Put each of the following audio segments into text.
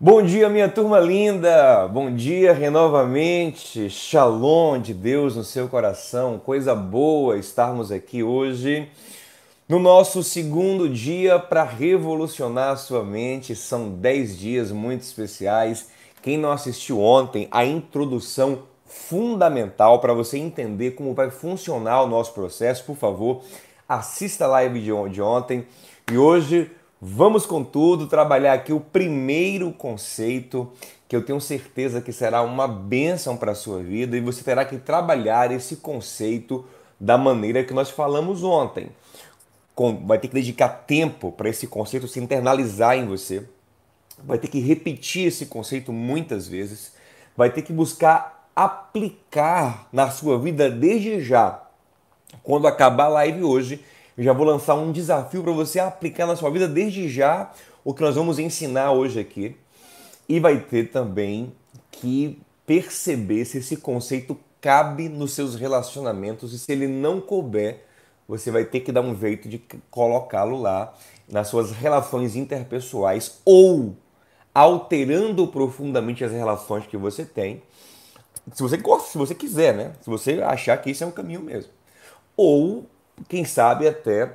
Bom dia, minha turma linda! Bom dia renovamente! Shalom de Deus no seu coração, coisa boa estarmos aqui hoje no nosso segundo dia para revolucionar a sua mente. São 10 dias muito especiais. Quem não assistiu ontem, a introdução fundamental para você entender como vai funcionar o nosso processo, por favor, assista a live de ontem. E hoje Vamos, contudo, trabalhar aqui o primeiro conceito que eu tenho certeza que será uma bênção para a sua vida e você terá que trabalhar esse conceito da maneira que nós falamos ontem. Vai ter que dedicar tempo para esse conceito se internalizar em você. Vai ter que repetir esse conceito muitas vezes. Vai ter que buscar aplicar na sua vida desde já. Quando acabar a live hoje, já vou lançar um desafio para você aplicar na sua vida desde já o que nós vamos ensinar hoje aqui. E vai ter também que perceber se esse conceito cabe nos seus relacionamentos e se ele não couber, você vai ter que dar um jeito de colocá-lo lá nas suas relações interpessoais ou alterando profundamente as relações que você tem. Se você gosta, se você quiser, né? Se você achar que esse é um caminho mesmo. Ou quem sabe até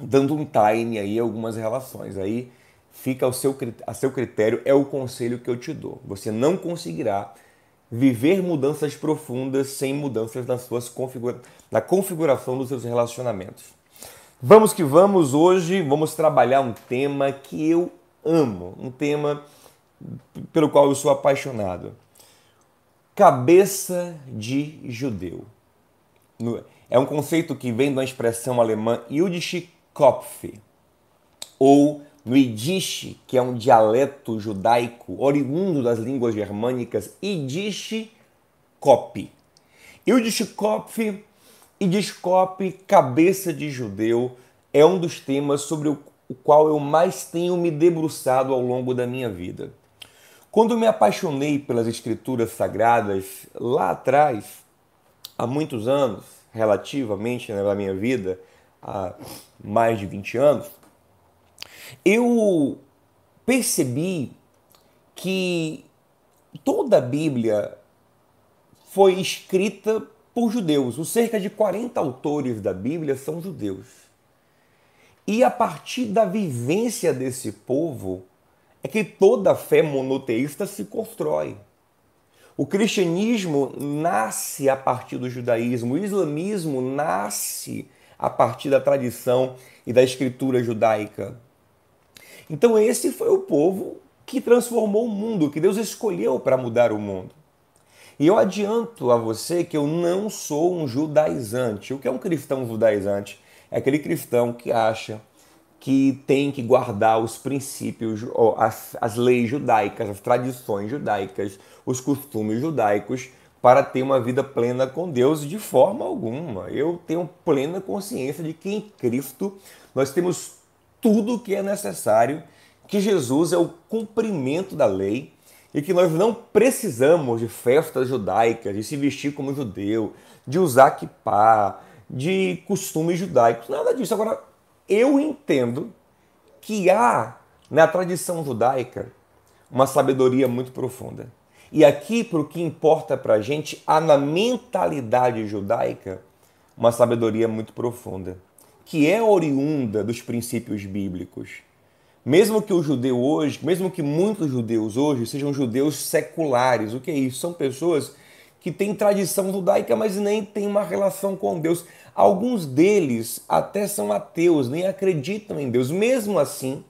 dando um time aí algumas relações. Aí fica ao seu, a seu critério, é o conselho que eu te dou. Você não conseguirá viver mudanças profundas sem mudanças nas suas configura na configuração dos seus relacionamentos. Vamos que vamos, hoje vamos trabalhar um tema que eu amo, um tema pelo qual eu sou apaixonado. Cabeça de judeu. É um conceito que vem da expressão alemã Jüdische Kopf, ou no Yiddish, que é um dialeto judaico oriundo das línguas germânicas, Yiddish Kop. Yiddish Kopf, Yiddish Kop, cabeça de judeu, é um dos temas sobre o qual eu mais tenho me debruçado ao longo da minha vida. Quando me apaixonei pelas escrituras sagradas lá atrás, há muitos anos, relativamente né, na minha vida, há mais de 20 anos, eu percebi que toda a Bíblia foi escrita por judeus. Os cerca de 40 autores da Bíblia são judeus. E a partir da vivência desse povo é que toda a fé monoteísta se constrói. O cristianismo nasce a partir do judaísmo, o islamismo nasce a partir da tradição e da escritura judaica. Então, esse foi o povo que transformou o mundo, que Deus escolheu para mudar o mundo. E eu adianto a você que eu não sou um judaizante. O que é um cristão judaizante? É aquele cristão que acha que tem que guardar os princípios, as, as leis judaicas, as tradições judaicas, os costumes judaicos para ter uma vida plena com Deus de forma alguma. Eu tenho plena consciência de que em Cristo nós temos tudo o que é necessário, que Jesus é o cumprimento da lei e que nós não precisamos de festas judaicas, de se vestir como judeu, de usar kippah, de costumes judaicos, nada disso. Agora, eu entendo que há na tradição judaica uma sabedoria muito profunda. E aqui, para o que importa para a gente, há na mentalidade judaica uma sabedoria muito profunda, que é oriunda dos princípios bíblicos. Mesmo que o judeu hoje, mesmo que muitos judeus hoje sejam judeus seculares, o que é isso? São pessoas que têm tradição judaica, mas nem têm uma relação com Deus. Alguns deles até são ateus, nem acreditam em Deus. Mesmo assim,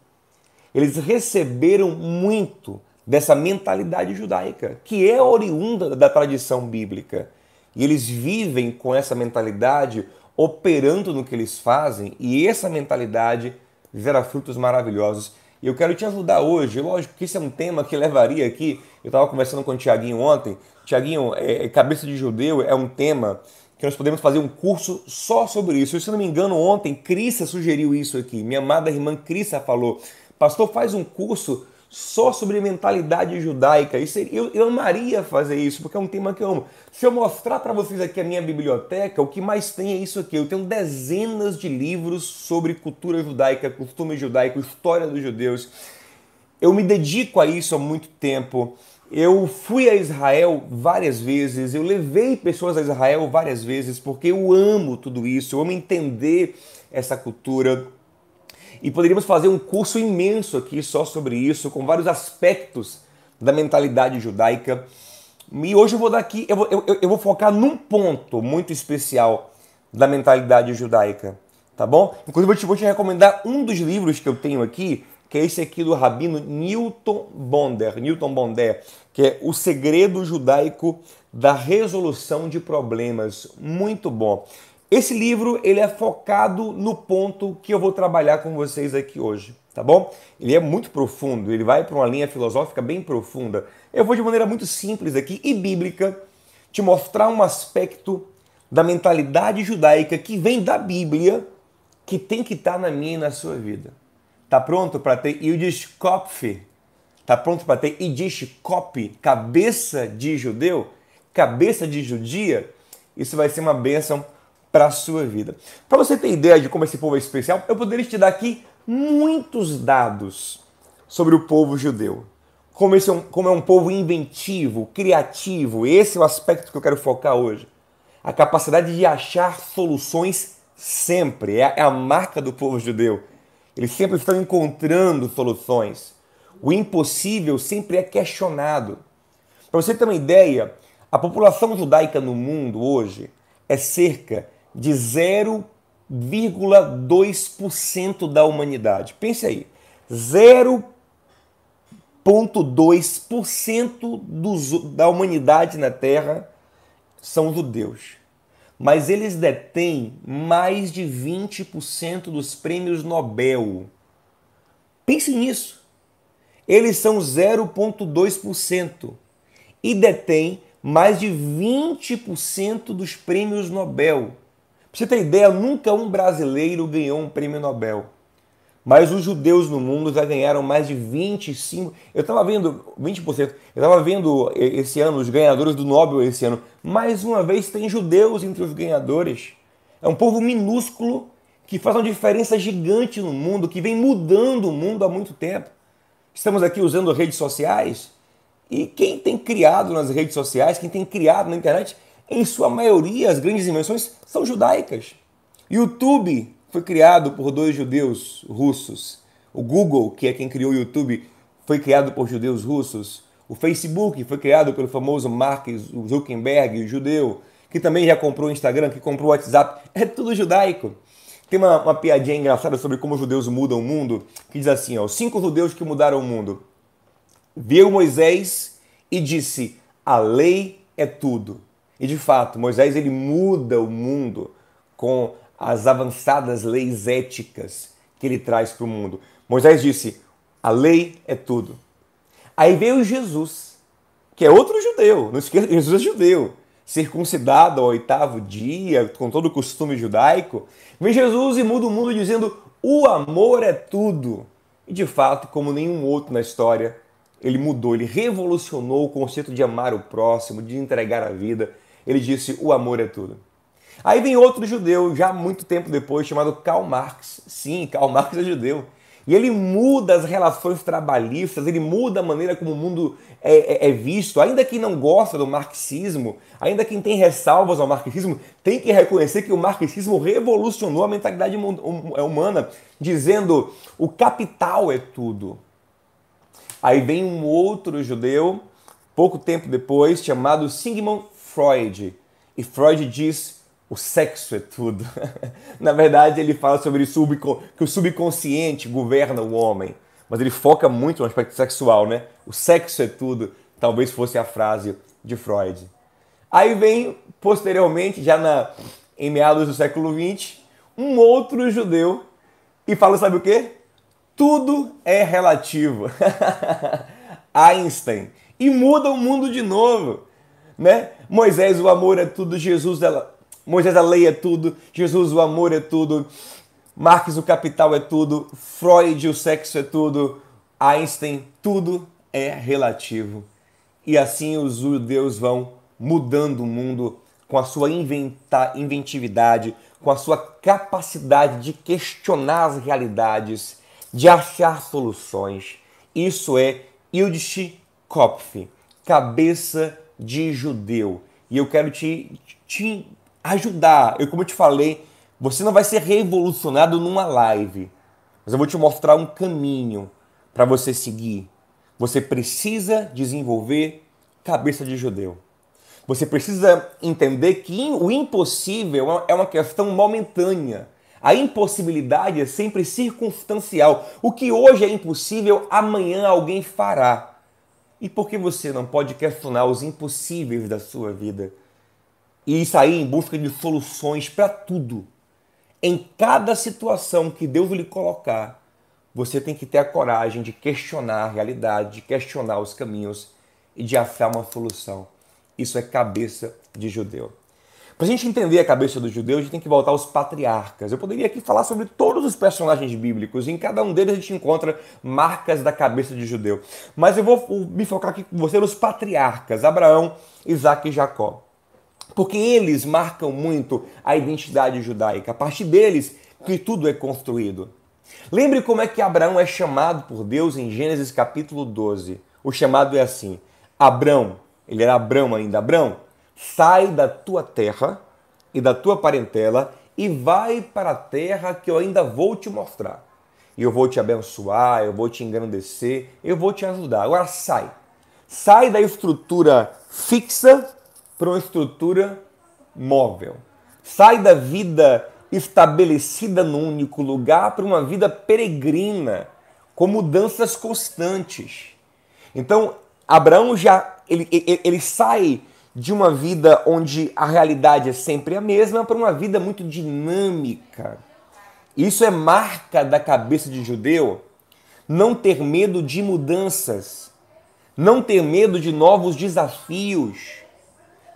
eles receberam muito dessa mentalidade judaica, que é oriunda da tradição bíblica. E eles vivem com essa mentalidade, operando no que eles fazem, e essa mentalidade gera frutos maravilhosos. E eu quero te ajudar hoje. Lógico que isso é um tema que levaria aqui. Eu estava conversando com o Tiaguinho ontem. Tiaguinho, é, é, cabeça de judeu é um tema que nós podemos fazer um curso só sobre isso. Se eu não me engano, ontem Crissa sugeriu isso aqui. Minha amada irmã Crissa falou: Pastor, faz um curso só sobre mentalidade judaica. Isso, eu, eu amaria fazer isso, porque é um tema que eu amo. Se eu mostrar para vocês aqui a minha biblioteca, o que mais tem é isso aqui. Eu tenho dezenas de livros sobre cultura judaica, costume judaico, história dos judeus. Eu me dedico a isso há muito tempo. Eu fui a Israel várias vezes, eu levei pessoas a Israel várias vezes, porque eu amo tudo isso, eu amo entender essa cultura. E poderíamos fazer um curso imenso aqui só sobre isso, com vários aspectos da mentalidade judaica. E hoje eu vou dar aqui, eu vou, eu, eu vou focar num ponto muito especial da mentalidade judaica, tá bom? Inclusive eu te, vou te recomendar um dos livros que eu tenho aqui, que é esse aqui do rabino Newton Bonder, Newton Bonder, que é O Segredo Judaico da Resolução de Problemas. Muito bom. Esse livro ele é focado no ponto que eu vou trabalhar com vocês aqui hoje, tá bom? Ele é muito profundo, ele vai para uma linha filosófica bem profunda. Eu vou de maneira muito simples aqui e bíblica te mostrar um aspecto da mentalidade judaica que vem da Bíblia, que tem que estar tá na minha e na sua vida. Tá pronto para ter Yiddish Kopf? Tá pronto para ter Yiddish Kop, cabeça de judeu? Cabeça de judia? Isso vai ser uma bênção para a sua vida. Para você ter ideia de como esse povo é especial, eu poderia te dar aqui muitos dados sobre o povo judeu. Como, esse é um, como é um povo inventivo, criativo. Esse é o aspecto que eu quero focar hoje. A capacidade de achar soluções sempre. É, é a marca do povo judeu. Eles sempre estão encontrando soluções. O impossível sempre é questionado. Para você ter uma ideia, a população judaica no mundo hoje é cerca de 0,2% da humanidade. Pense aí, 0,2% da humanidade na Terra são judeus mas eles detêm mais de 20% dos prêmios Nobel. Pense nisso. Eles são 0,2% e detêm mais de 20% dos prêmios Nobel. Pra você ter ideia, nunca um brasileiro ganhou um prêmio Nobel. Mas os judeus no mundo já ganharam mais de 25. Eu estava vendo 20%. Eu estava vendo esse ano os ganhadores do Nobel esse ano. Mais uma vez tem judeus entre os ganhadores. É um povo minúsculo que faz uma diferença gigante no mundo, que vem mudando o mundo há muito tempo. Estamos aqui usando redes sociais e quem tem criado nas redes sociais, quem tem criado na internet, em sua maioria as grandes invenções são judaicas. YouTube foi criado por dois judeus russos. O Google, que é quem criou o YouTube, foi criado por judeus russos. O Facebook foi criado pelo famoso Mark Zuckerberg, judeu, que também já comprou o Instagram, que comprou o WhatsApp. É tudo judaico. Tem uma, uma piadinha engraçada sobre como os judeus mudam o mundo, que diz assim, ó, os cinco judeus que mudaram o mundo. Viu Moisés e disse, a lei é tudo. E de fato, Moisés ele muda o mundo com as avançadas leis éticas que ele traz para o mundo. Moisés disse: a lei é tudo. Aí veio Jesus, que é outro judeu, não esqueça, Jesus é judeu, circuncidado ao oitavo dia, com todo o costume judaico. Vem Jesus e muda o mundo dizendo: o amor é tudo. E de fato, como nenhum outro na história, ele mudou, ele revolucionou o conceito de amar o próximo, de entregar a vida. Ele disse: o amor é tudo. Aí vem outro judeu, já muito tempo depois, chamado Karl Marx. Sim, Karl Marx é judeu. E ele muda as relações trabalhistas, ele muda a maneira como o mundo é, é, é, visto. Ainda quem não gosta do marxismo, ainda quem tem ressalvas ao marxismo, tem que reconhecer que o marxismo revolucionou a mentalidade é, humana, dizendo o capital é tudo. Aí vem um outro judeu, pouco tempo depois, chamado Sigmund Freud. E Freud diz o sexo é tudo. Na verdade, ele fala sobre que o subconsciente governa o homem, mas ele foca muito no aspecto sexual, né? O sexo é tudo, talvez fosse a frase de Freud. Aí vem, posteriormente, já na, em meados do século XX, um outro judeu e fala, sabe o quê? Tudo é relativo. Einstein. E muda o mundo de novo. Né? Moisés, o amor é tudo, Jesus, ela, Moisés, a lei é tudo. Jesus, o amor é tudo. Marx, o capital é tudo. Freud, o sexo é tudo. Einstein, tudo é relativo. E assim os judeus vão mudando o mundo com a sua inventividade, com a sua capacidade de questionar as realidades, de achar soluções. Isso é Yudshi Kopf, cabeça de judeu. E eu quero te, te ajudar. Eu, como eu te falei, você não vai ser revolucionado numa live, mas eu vou te mostrar um caminho para você seguir. Você precisa desenvolver cabeça de judeu. Você precisa entender que o impossível é uma questão momentânea. A impossibilidade é sempre circunstancial. O que hoje é impossível, amanhã alguém fará. E por que você não pode questionar os impossíveis da sua vida? E sair em busca de soluções para tudo. Em cada situação que Deus lhe colocar, você tem que ter a coragem de questionar a realidade, de questionar os caminhos e de achar uma solução. Isso é cabeça de judeu. Para a gente entender a cabeça do judeu, a gente tem que voltar aos patriarcas. Eu poderia aqui falar sobre todos os personagens bíblicos, em cada um deles a gente encontra marcas da cabeça de judeu. Mas eu vou me focar aqui com você nos patriarcas, Abraão, Isaac e Jacó. Porque eles marcam muito a identidade judaica. A partir deles que tudo é construído. Lembre como é que Abraão é chamado por Deus em Gênesis capítulo 12. O chamado é assim: Abraão, ele era Abrão ainda. Abrão, sai da tua terra e da tua parentela e vai para a terra que eu ainda vou te mostrar. E eu vou te abençoar, eu vou te engrandecer, eu vou te ajudar. Agora sai. Sai da estrutura fixa para uma estrutura móvel. Sai da vida estabelecida num único lugar para uma vida peregrina, com mudanças constantes. Então, Abraão já ele, ele, ele sai de uma vida onde a realidade é sempre a mesma para uma vida muito dinâmica. Isso é marca da cabeça de judeu. Não ter medo de mudanças, não ter medo de novos desafios,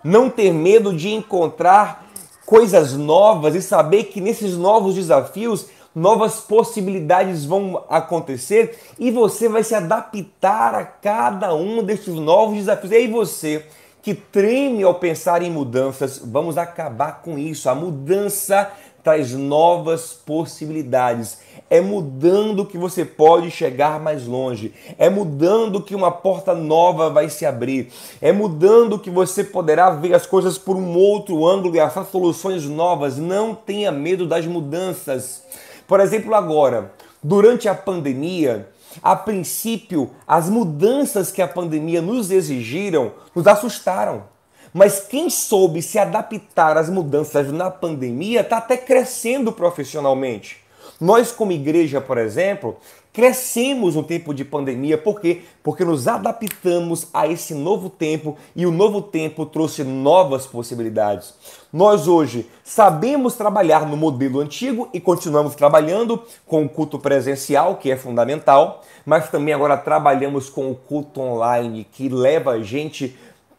não ter medo de encontrar coisas novas e saber que nesses novos desafios novas possibilidades vão acontecer e você vai se adaptar a cada um desses novos desafios. E aí você que treme ao pensar em mudanças, vamos acabar com isso. A mudança traz novas possibilidades. É mudando que você pode chegar mais longe. É mudando que uma porta nova vai se abrir. É mudando que você poderá ver as coisas por um outro ângulo e achar soluções novas. Não tenha medo das mudanças. Por exemplo, agora, durante a pandemia, a princípio, as mudanças que a pandemia nos exigiram nos assustaram. Mas quem soube se adaptar às mudanças na pandemia está até crescendo profissionalmente. Nós, como igreja, por exemplo, crescemos no tempo de pandemia, por quê? Porque nos adaptamos a esse novo tempo e o novo tempo trouxe novas possibilidades. Nós hoje sabemos trabalhar no modelo antigo e continuamos trabalhando com o culto presencial, que é fundamental, mas também agora trabalhamos com o culto online, que leva a gente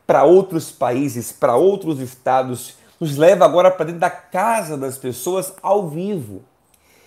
para outros países, para outros estados, nos leva agora para dentro da casa das pessoas ao vivo.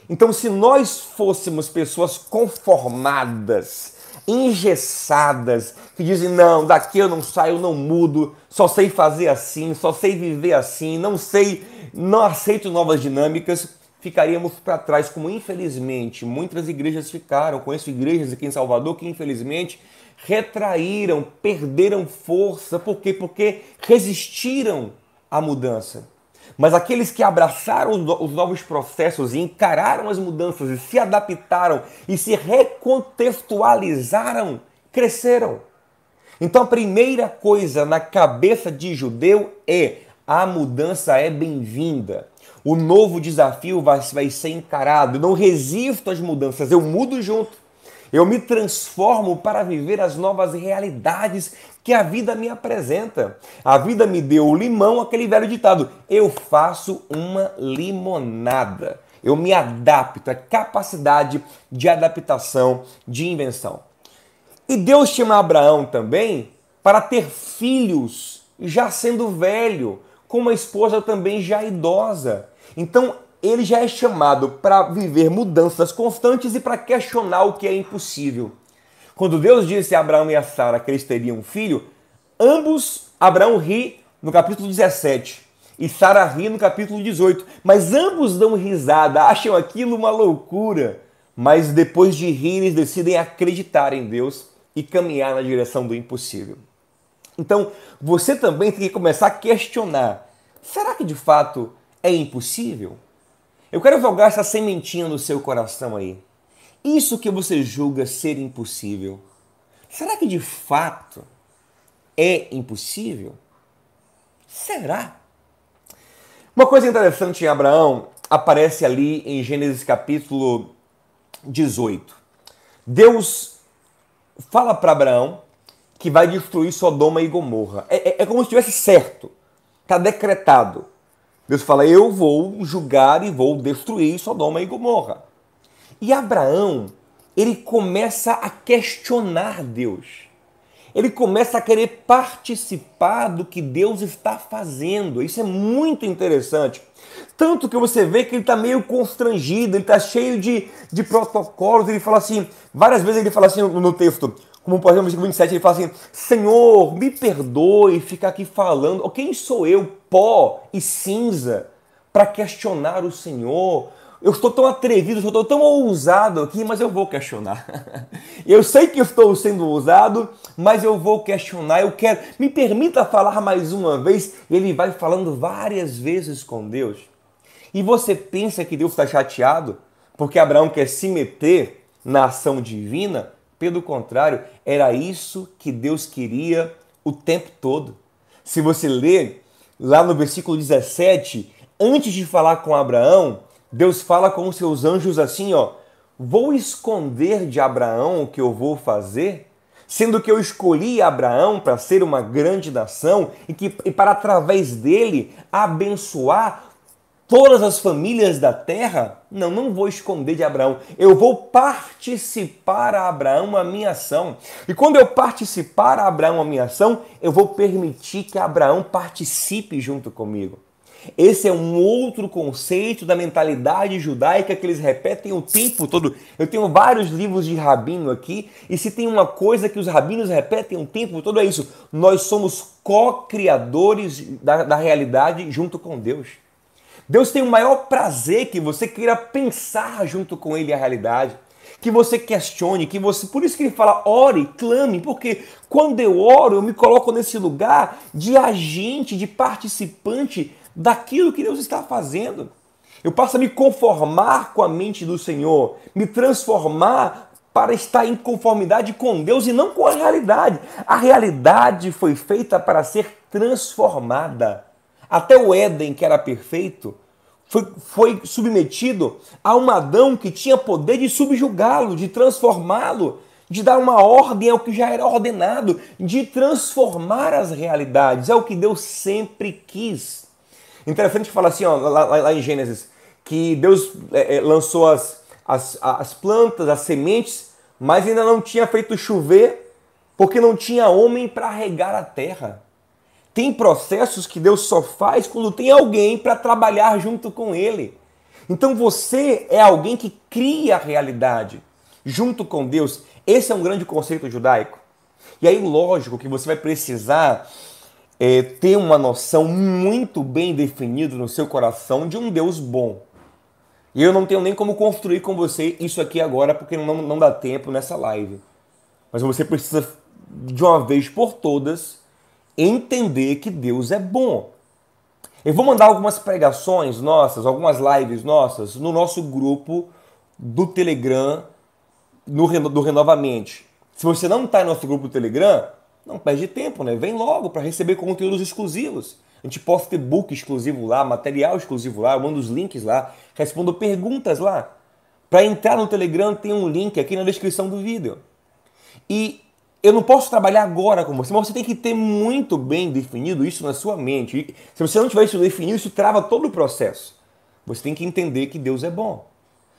Então, se nós fôssemos pessoas conformadas, engessadas, que dizem: não, daqui eu não saio, eu não mudo, só sei fazer assim, só sei viver assim, não sei, não aceito novas dinâmicas, ficaríamos para trás, como infelizmente muitas igrejas ficaram. Conheço igrejas aqui em Salvador que infelizmente retraíram, perderam força. Por quê? Porque resistiram à mudança. Mas aqueles que abraçaram os novos processos e encararam as mudanças e se adaptaram e se recontextualizaram, cresceram. Então a primeira coisa na cabeça de judeu é a mudança é bem-vinda. O novo desafio vai, vai ser encarado. Eu não resisto às mudanças, eu mudo junto. Eu me transformo para viver as novas realidades que a vida me apresenta. A vida me deu o limão, aquele velho ditado: eu faço uma limonada. Eu me adapto, é capacidade de adaptação, de invenção. E Deus chama Abraão também para ter filhos, já sendo velho, com uma esposa também já idosa. Então ele já é chamado para viver mudanças constantes e para questionar o que é impossível. Quando Deus disse a Abraão e a Sara que eles teriam um filho, ambos, Abraão ri no capítulo 17 e Sara ri no capítulo 18, mas ambos dão risada, acham aquilo uma loucura. mas depois de rir, eles decidem acreditar em Deus e caminhar na direção do impossível. Então, você também tem que começar a questionar: será que de fato é impossível? Eu quero jogar essa sementinha no seu coração aí. Isso que você julga ser impossível, será que de fato é impossível? Será? Uma coisa interessante em Abraão aparece ali em Gênesis capítulo 18. Deus fala para Abraão que vai destruir Sodoma e Gomorra. É, é, é como se estivesse certo, está decretado. Deus fala: Eu vou julgar e vou destruir Sodoma e Gomorra. E Abraão, ele começa a questionar Deus ele começa a querer participar do que Deus está fazendo. Isso é muito interessante. Tanto que você vê que ele está meio constrangido, ele está cheio de, de protocolos. Ele fala assim, várias vezes ele fala assim no texto, como por exemplo no versículo 27, ele fala assim: Senhor, me perdoe ficar aqui falando. Quem sou eu, pó e cinza, para questionar o Senhor? eu estou tão atrevido, eu estou tão ousado aqui, mas eu vou questionar. eu sei que estou sendo ousado, mas eu vou questionar. Eu quero, me permita falar mais uma vez. Ele vai falando várias vezes com Deus. E você pensa que Deus está chateado porque Abraão quer se meter na ação divina? Pelo contrário, era isso que Deus queria o tempo todo. Se você ler lá no versículo 17, antes de falar com Abraão, Deus fala com os seus anjos assim, ó: Vou esconder de Abraão o que eu vou fazer, sendo que eu escolhi Abraão para ser uma grande nação e, que, e para através dele abençoar todas as famílias da terra? Não, não vou esconder de Abraão. Eu vou participar a Abraão a minha ação. E quando eu participar a Abraão a minha ação, eu vou permitir que Abraão participe junto comigo. Esse é um outro conceito da mentalidade judaica que eles repetem o tempo todo. Eu tenho vários livros de rabino aqui, e se tem uma coisa que os rabinos repetem o tempo todo é isso: nós somos co-criadores da, da realidade junto com Deus. Deus tem o maior prazer que você queira pensar junto com Ele a realidade que você questione, que você. Por isso que ele fala, ore, clame, porque quando eu oro, eu me coloco nesse lugar de agente, de participante daquilo que Deus está fazendo. Eu passo a me conformar com a mente do Senhor, me transformar para estar em conformidade com Deus e não com a realidade. A realidade foi feita para ser transformada. Até o Éden, que era perfeito, foi, foi submetido a um Adão que tinha poder de subjugá-lo, de transformá-lo, de dar uma ordem ao que já era ordenado, de transformar as realidades. É o que Deus sempre quis. Interessante falar assim, ó, lá, lá, em Gênesis, que Deus é, é, lançou as, as, as plantas, as sementes, mas ainda não tinha feito chover, porque não tinha homem para regar a terra. Tem processos que Deus só faz quando tem alguém para trabalhar junto com Ele. Então você é alguém que cria a realidade junto com Deus. Esse é um grande conceito judaico. E aí, lógico que você vai precisar é, ter uma noção muito bem definida no seu coração de um Deus bom. E eu não tenho nem como construir com você isso aqui agora, porque não, não dá tempo nessa live. Mas você precisa, de uma vez por todas, entender que Deus é bom. Eu vou mandar algumas pregações nossas, algumas lives nossas, no nosso grupo do Telegram no, do Renovamente. Se você não está no nosso grupo do Telegram, não perde tempo, né? Vem logo para receber conteúdos exclusivos. A gente posta e-book exclusivo lá, material exclusivo lá, eu mando os links lá, respondo perguntas lá. Para entrar no Telegram tem um link aqui na descrição do vídeo. E eu não posso trabalhar agora com você, mas você tem que ter muito bem definido isso na sua mente. E se você não tiver isso definido, isso trava todo o processo. Você tem que entender que Deus é bom.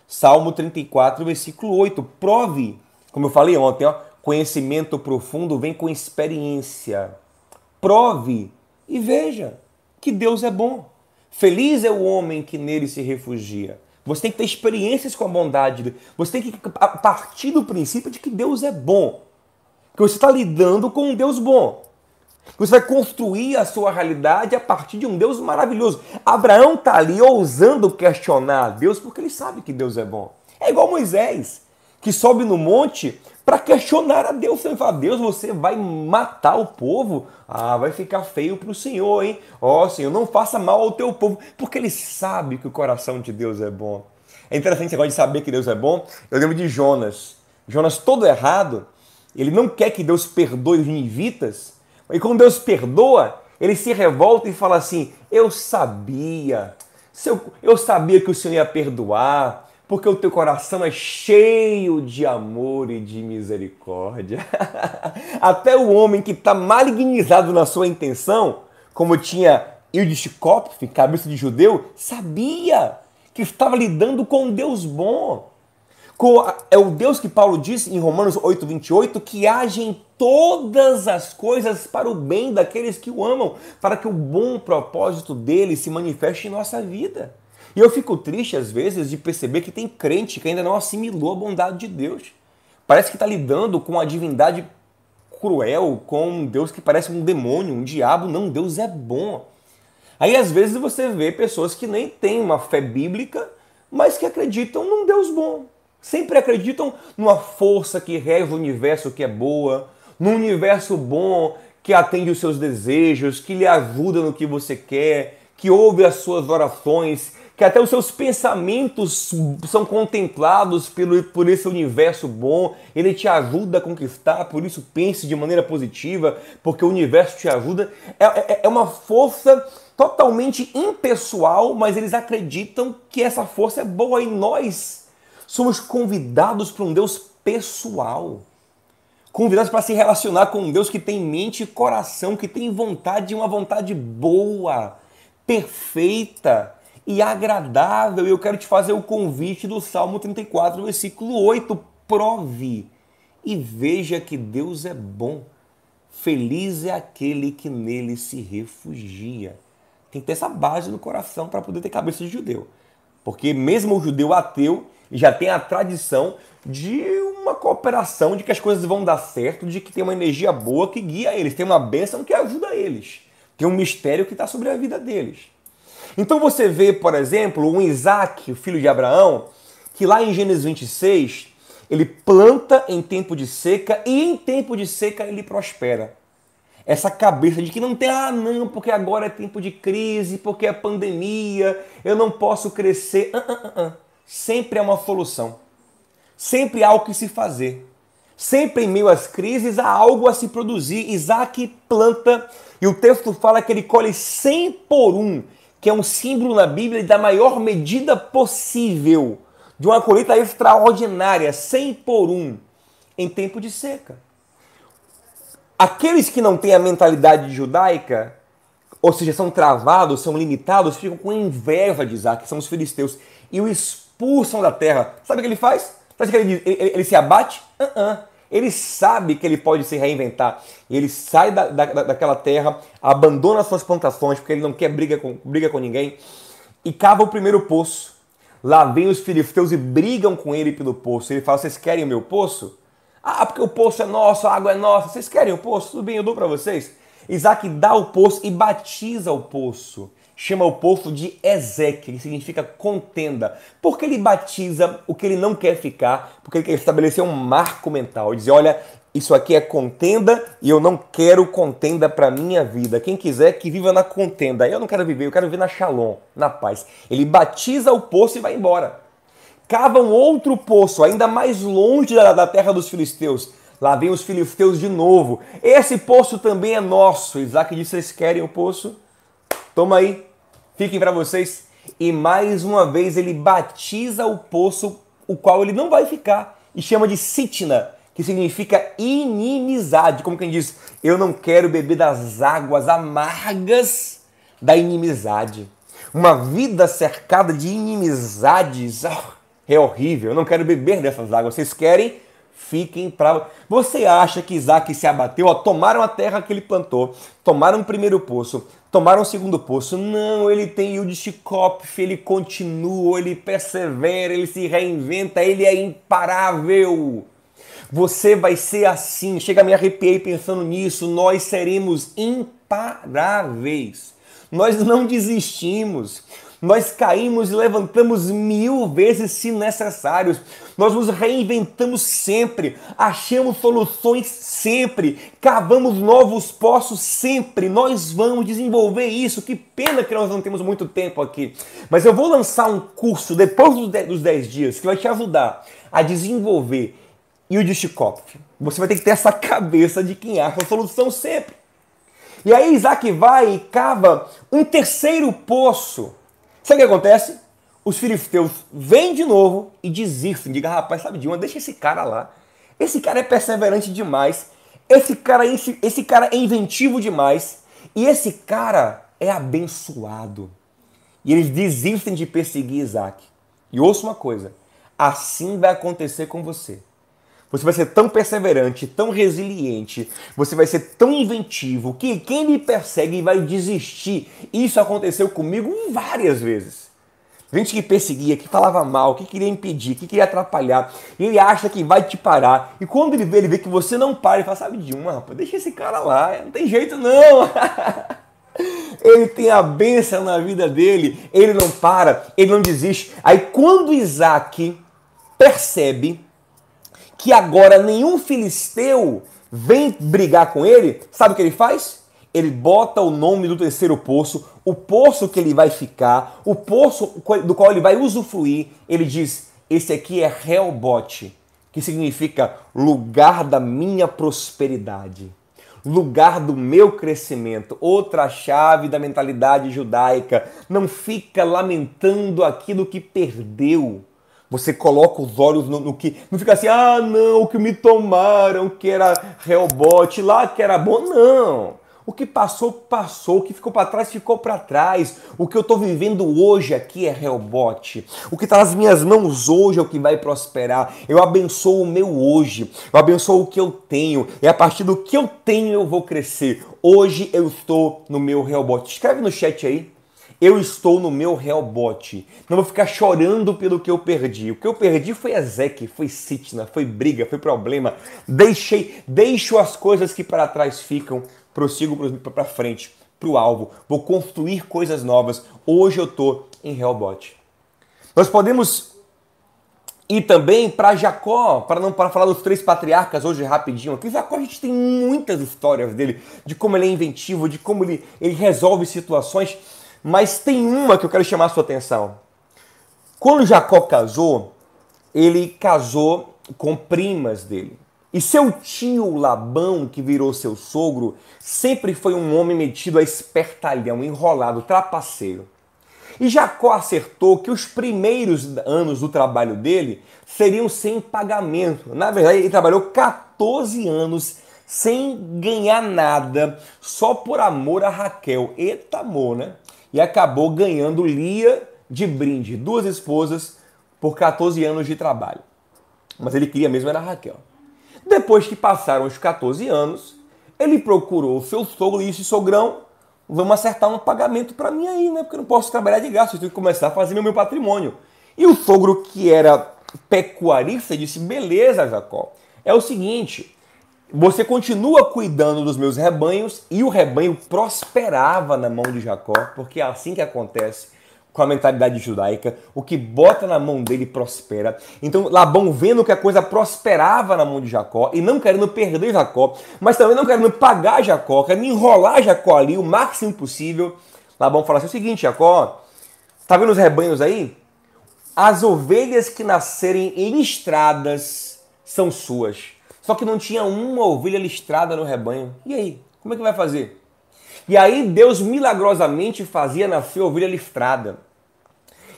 Salmo 34, versículo 8. Prove, como eu falei ontem, ó, Conhecimento profundo vem com experiência. Prove e veja que Deus é bom. Feliz é o homem que nele se refugia. Você tem que ter experiências com a bondade. Você tem que partir do princípio de que Deus é bom. Que você está lidando com um Deus bom. Você vai construir a sua realidade a partir de um Deus maravilhoso. Abraão está ali ousando questionar Deus porque ele sabe que Deus é bom. É igual Moisés, que sobe no monte para questionar a Deus. Você fala, Deus, você vai matar o povo? Ah, vai ficar feio para o Senhor, hein? Ó, oh, Senhor, não faça mal ao teu povo, porque ele sabe que o coração de Deus é bom. É interessante gosta de saber que Deus é bom. Eu lembro de Jonas. Jonas todo errado, ele não quer que Deus perdoe os ninivitas, e quando Deus perdoa, ele se revolta e fala assim: Eu sabia, eu sabia que o Senhor ia perdoar, porque o teu coração é cheio de amor e de misericórdia. Até o homem que está malignizado na sua intenção, como tinha Yudhishthir cabeça de judeu, sabia que estava lidando com um Deus bom. É o Deus que Paulo disse em Romanos 8,28 que age em todas as coisas para o bem daqueles que o amam, para que o bom propósito dele se manifeste em nossa vida. E eu fico triste às vezes de perceber que tem crente que ainda não assimilou a bondade de Deus. Parece que está lidando com a divindade cruel, com um Deus que parece um demônio, um diabo. Não, Deus é bom. Aí às vezes você vê pessoas que nem têm uma fé bíblica, mas que acreditam num Deus bom. Sempre acreditam numa força que rege o universo que é boa, num universo bom que atende os seus desejos, que lhe ajuda no que você quer, que ouve as suas orações, que até os seus pensamentos são contemplados pelo, por esse universo bom, ele te ajuda a conquistar, por isso pense de maneira positiva, porque o universo te ajuda. É, é, é uma força totalmente impessoal, mas eles acreditam que essa força é boa e nós somos convidados para um Deus pessoal. Convidados para se relacionar com um Deus que tem mente e coração, que tem vontade, uma vontade boa, perfeita e agradável. E eu quero te fazer o convite do Salmo 34, versículo 8. Prove e veja que Deus é bom. Feliz é aquele que nele se refugia. Tem que ter essa base no coração para poder ter cabeça de judeu. Porque mesmo o judeu ateu já tem a tradição de uma cooperação, de que as coisas vão dar certo, de que tem uma energia boa que guia eles, tem uma bênção que ajuda eles, tem um mistério que está sobre a vida deles. Então você vê, por exemplo, um Isaac, o filho de Abraão, que lá em Gênesis 26, ele planta em tempo de seca e em tempo de seca ele prospera essa cabeça de que não tem, ah, não, porque agora é tempo de crise, porque é pandemia, eu não posso crescer. Uh, uh, uh, Sempre é uma solução. Sempre há algo que se fazer. Sempre em meio às crises há algo a se produzir. Isaac planta e o texto fala que ele colhe 100 por um, que é um símbolo na Bíblia da maior medida possível, de uma colheita extraordinária, 100 por um, em tempo de seca. Aqueles que não têm a mentalidade judaica, ou seja, são travados, são limitados, ficam com inveja de Isaac, são os filisteus, e o expulsam da terra. Sabe o que ele faz? Sabe o que ele, ele, ele se abate? Uh -uh. Ele sabe que ele pode se reinventar. Ele sai da, da, daquela terra, abandona suas plantações, porque ele não quer briga com, briga com ninguém, e cava o primeiro poço. Lá vem os filisteus e brigam com ele pelo poço. Ele fala: Vocês querem o meu poço? Ah, porque o poço é nosso, a água é nossa. Vocês querem o poço? Tudo bem, eu dou para vocês. Isaac dá o poço e batiza o poço. Chama o poço de Ezequiel, que significa contenda. Porque ele batiza o que ele não quer ficar, porque ele quer estabelecer um marco mental. Dizer, olha, isso aqui é contenda e eu não quero contenda para minha vida. Quem quiser que viva na contenda. Eu não quero viver, eu quero viver na shalom, na paz. Ele batiza o poço e vai embora cavam outro poço, ainda mais longe da, da terra dos filisteus. Lá vem os filisteus de novo. Esse poço também é nosso. Isaac disse: Vocês querem o poço? Toma aí, fiquem para vocês. E mais uma vez ele batiza o poço, o qual ele não vai ficar, e chama de Sitna, que significa inimizade. Como quem diz: Eu não quero beber das águas amargas da inimizade. Uma vida cercada de inimizades. Oh, é horrível, eu não quero beber dessas águas. Vocês querem? Fiquem para. Você acha que Isaac se abateu? Ó, tomaram a terra que ele plantou, tomaram o primeiro poço, tomaram o segundo poço. Não, ele tem Chicopf, ele continua, ele persevera, ele se reinventa, ele é imparável. Você vai ser assim. Chega, me arrepiei pensando nisso. Nós seremos imparáveis. Nós não desistimos. Nós caímos e levantamos mil vezes se necessários. Nós nos reinventamos sempre, achamos soluções sempre, cavamos novos poços sempre. Nós vamos desenvolver isso. Que pena que nós não temos muito tempo aqui. Mas eu vou lançar um curso depois dos 10 dias que vai te ajudar a desenvolver e o de Você vai ter que ter essa cabeça de quem acha a solução sempre. E aí Isaac vai e cava um terceiro poço. Sabe o que acontece? Os filisteus vêm de novo e desistem. Diga, rapaz, sabe de uma? Deixa esse cara lá. Esse cara é perseverante demais. Esse cara, é, esse cara é inventivo demais. E esse cara é abençoado. E eles desistem de perseguir Isaac. E ouça uma coisa: assim vai acontecer com você. Você vai ser tão perseverante, tão resiliente, você vai ser tão inventivo que quem me persegue vai desistir. Isso aconteceu comigo várias vezes. Gente que perseguia, que falava mal, que queria impedir, que queria atrapalhar. E ele acha que vai te parar. E quando ele vê, ele vê que você não para, ele fala, sabe de uma, rapaz, deixa esse cara lá, não tem jeito não. ele tem a bênção na vida dele, ele não para, ele não desiste. Aí quando Isaac percebe que agora nenhum filisteu vem brigar com ele, sabe o que ele faz? Ele bota o nome do terceiro poço, o poço que ele vai ficar, o poço do qual ele vai usufruir. Ele diz: Esse aqui é Helbote, que significa lugar da minha prosperidade, lugar do meu crescimento. Outra chave da mentalidade judaica. Não fica lamentando aquilo que perdeu você coloca os olhos no, no, que. Não fica assim, ah, não, o que me tomaram, que era Hellbot, lá que era bom. Não. O que passou, passou. O que ficou para trás, ficou para trás. O que eu estou vivendo hoje aqui é Hellbot. O que está nas minhas mãos hoje é o que vai prosperar. Eu abençoo o meu hoje. Eu abençoo o que eu tenho. E a partir do que eu tenho, eu vou crescer. Hoje eu estou no meu Hellbot. Escreve no chat aí eu estou no meu Hellbot. Não vou ficar chorando pelo que eu perdi. O que eu perdi foi Ezek, foi Sitna, foi briga, foi problema. Deixei, deixo as coisas que para trás ficam, prossigo para frente, para o alvo. Vou construir coisas novas. Hoje eu estou em Hellbot. Nós podemos ir também para Jacó, para não para falar dos três patriarcas hoje rapidinho. Aqui Jacó a gente tem muitas histórias dele, de como ele é inventivo, de como ele, ele resolve situações. Mas tem uma que eu quero chamar a sua atenção. Quando Jacó casou, ele casou com primas dele. E seu tio Labão, que virou seu sogro, sempre foi um homem metido a espertalhão, enrolado, trapaceiro. E Jacó acertou que os primeiros anos do trabalho dele seriam sem pagamento. Na verdade, ele trabalhou 14 anos sem ganhar nada, só por amor a Raquel. Eita amor, né? E acabou ganhando Lia de brinde, duas esposas por 14 anos de trabalho. Mas ele queria mesmo era Raquel. Depois que passaram os 14 anos, ele procurou o seu sogro e disse: Sogrão, vamos acertar um pagamento para mim aí, né? Porque eu não posso trabalhar de graça, eu tenho que começar a fazer meu patrimônio. E o sogro, que era pecuarista, disse: Beleza, Jacó, é o seguinte, você continua cuidando dos meus rebanhos e o rebanho prosperava na mão de Jacó, porque é assim que acontece com a mentalidade judaica, o que bota na mão dele prospera. Então Labão vendo que a coisa prosperava na mão de Jacó e não querendo perder Jacó, mas também não querendo pagar Jacó, querendo enrolar Jacó ali o máximo possível, Labão fala assim, o seguinte, Jacó, tá vendo os rebanhos aí? As ovelhas que nascerem listradas são suas só que não tinha uma ovelha listrada no rebanho. E aí? Como é que vai fazer? E aí Deus milagrosamente fazia nascer ovelha listrada.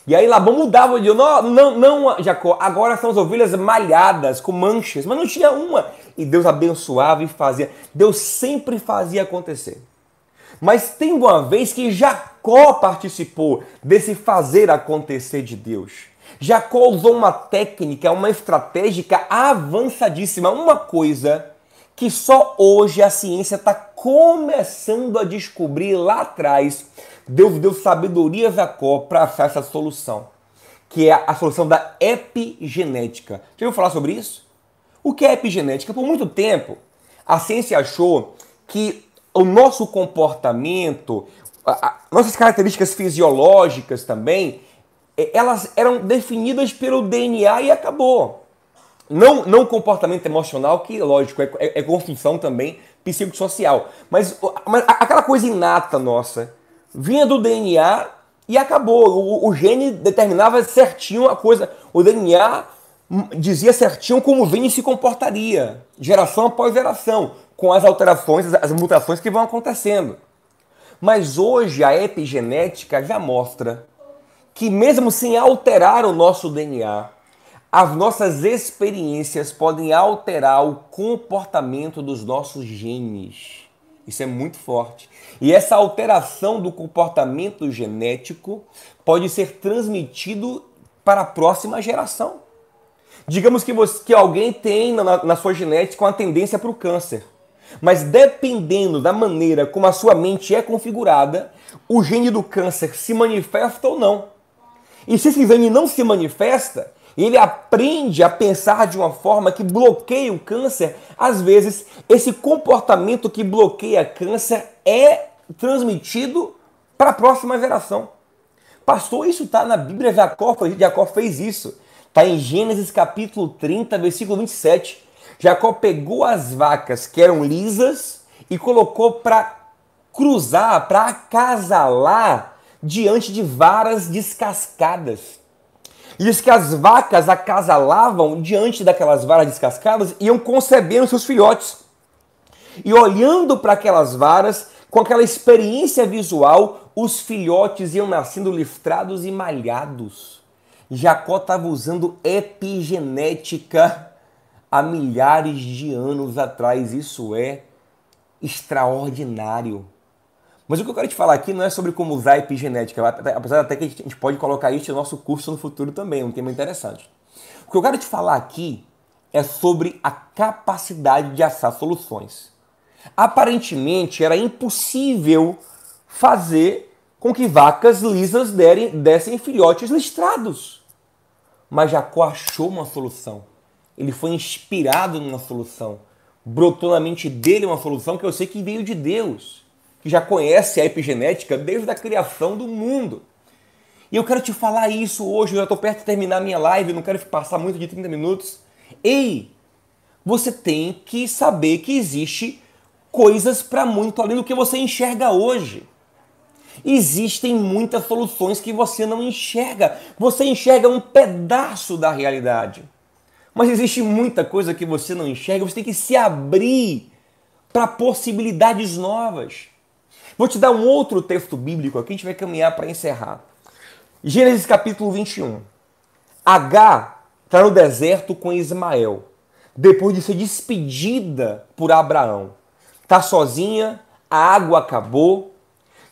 E aí Labão mudava de não, não, não, Jacó, agora são as ovelhas malhadas, com manchas, mas não tinha uma. E Deus abençoava e fazia. Deus sempre fazia acontecer. Mas tem uma vez que Jacó participou desse fazer acontecer de Deus. Jacó usou uma técnica, uma estratégica avançadíssima, uma coisa que só hoje a ciência está começando a descobrir lá atrás. Deus deu sabedoria a Jacó para achar essa solução, que é a solução da epigenética. Já ouviu falar sobre isso? O que é epigenética? Por muito tempo, a ciência achou que o nosso comportamento, nossas características fisiológicas também, elas eram definidas pelo DNA e acabou. Não, não comportamento emocional, que lógico, é, é, é construção também psicossocial. Mas, mas aquela coisa inata nossa vinha do DNA e acabou. O, o, gene determinava certinho a coisa. O DNA dizia certinho como o gene se comportaria, geração após geração, com as alterações, as mutações que vão acontecendo. Mas hoje a epigenética já mostra que, mesmo sem alterar o nosso DNA, as nossas experiências podem alterar o comportamento dos nossos genes. Isso é muito forte. E essa alteração do comportamento genético pode ser transmitido para a próxima geração. Digamos que, você, que alguém tem na, na sua genética uma tendência para o câncer. Mas dependendo da maneira como a sua mente é configurada, o gene do câncer se manifesta ou não. E se esse gene não se manifesta, ele aprende a pensar de uma forma que bloqueia o câncer. Às vezes, esse comportamento que bloqueia câncer é transmitido para a próxima geração. Pastor, isso está na Bíblia, Jacó, Jacó fez isso. Está em Gênesis capítulo 30, versículo 27. Jacó pegou as vacas que eram lisas e colocou para cruzar, para acasalar diante de varas descascadas. E diz que as vacas acasalavam diante daquelas varas descascadas e iam concebendo seus filhotes. E olhando para aquelas varas, com aquela experiência visual, os filhotes iam nascendo listrados e malhados. Jacó estava usando epigenética há milhares de anos atrás. Isso é extraordinário. Mas o que eu quero te falar aqui não é sobre como usar a epigenética, apesar até que a gente pode colocar isso no nosso curso no futuro também, é um tema interessante. O que eu quero te falar aqui é sobre a capacidade de achar soluções. Aparentemente era impossível fazer com que vacas lisas derem, dessem filhotes listrados. Mas Jacó achou uma solução ele foi inspirado numa solução. Brotou na mente dele uma solução que eu sei que veio de Deus, que já conhece a epigenética desde a criação do mundo. E eu quero te falar isso hoje, eu já estou perto de terminar a minha live, não quero passar muito de 30 minutos. Ei, você tem que saber que existe coisas para muito além do que você enxerga hoje. Existem muitas soluções que você não enxerga. Você enxerga um pedaço da realidade. Mas existe muita coisa que você não enxerga, você tem que se abrir para possibilidades novas. Vou te dar um outro texto bíblico aqui, a gente vai caminhar para encerrar. Gênesis capítulo 21. H está no deserto com Ismael, depois de ser despedida por Abraão. Está sozinha, a água acabou.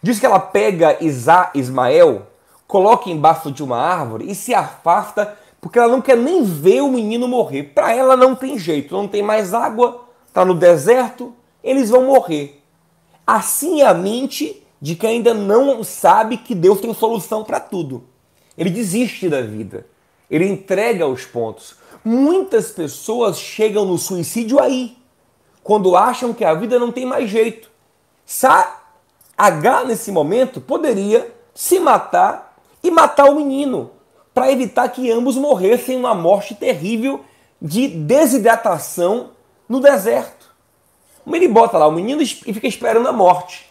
Diz que ela pega Isa, Ismael, coloca embaixo de uma árvore e se afasta porque ela não quer nem ver o menino morrer. Para ela não tem jeito, não tem mais água, está no deserto, eles vão morrer. Assim é a mente de quem ainda não sabe que Deus tem solução para tudo. Ele desiste da vida, ele entrega os pontos. Muitas pessoas chegam no suicídio aí, quando acham que a vida não tem mais jeito. Sa H, nesse momento, poderia se matar e matar o menino para evitar que ambos morressem uma morte terrível de desidratação no deserto. Ele bota lá o menino e fica esperando a morte.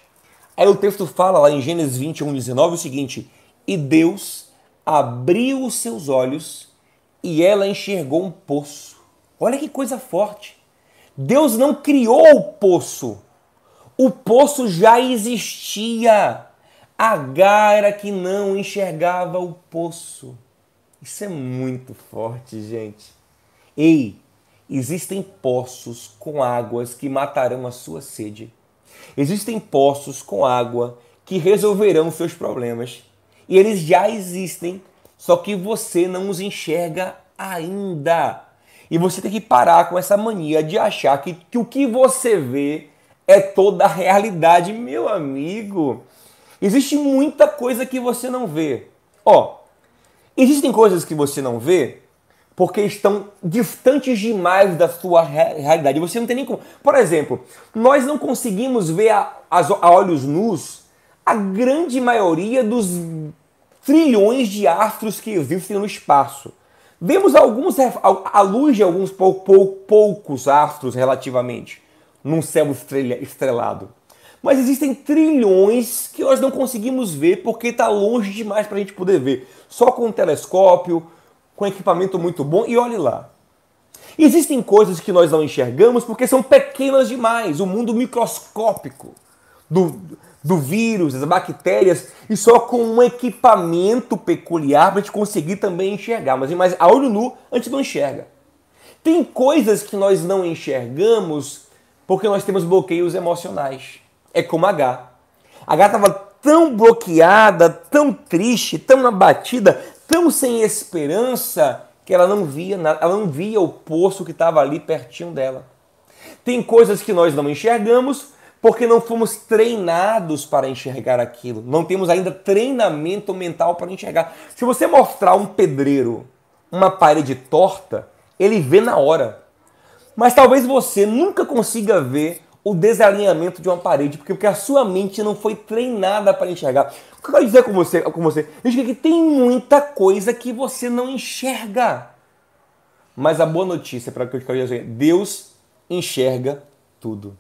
Aí o texto fala lá em Gênesis 21, 19 o seguinte: E Deus abriu os seus olhos e ela enxergou um poço. Olha que coisa forte. Deus não criou o poço. O poço já existia. Agar era que não enxergava o poço. Isso é muito forte, gente. Ei, existem poços com águas que matarão a sua sede. Existem poços com água que resolverão seus problemas. E eles já existem, só que você não os enxerga ainda. E você tem que parar com essa mania de achar que, que o que você vê é toda a realidade, meu amigo. Existe muita coisa que você não vê. Ó, Existem coisas que você não vê porque estão distantes demais da sua realidade. Você não tem nem como. Por exemplo, nós não conseguimos ver a, a olhos nus a grande maioria dos trilhões de astros que existem no espaço. Vemos alguns à luz de alguns pou, pou, poucos astros relativamente num céu estrelado. Mas existem trilhões que nós não conseguimos ver porque está longe demais para a gente poder ver. Só com um telescópio, com equipamento muito bom e olhe lá. Existem coisas que nós não enxergamos porque são pequenas demais. O mundo microscópico do, do vírus, das bactérias, e só com um equipamento peculiar para a gente conseguir também enxergar. Mas, mas a olho nu a gente não enxerga. Tem coisas que nós não enxergamos porque nós temos bloqueios emocionais. É como a H. A H estava tão bloqueada, tão triste, tão abatida, tão sem esperança que ela não via nada, ela não via o poço que estava ali pertinho dela. Tem coisas que nós não enxergamos porque não fomos treinados para enxergar aquilo. Não temos ainda treinamento mental para enxergar. Se você mostrar um pedreiro uma parede torta, ele vê na hora. Mas talvez você nunca consiga ver o desalinhamento de uma parede, porque, porque a sua mente não foi treinada para enxergar. Quero dizer com você? Com você? Digo que tem muita coisa que você não enxerga. Mas a boa notícia para que eu quero dizer, Deus enxerga tudo.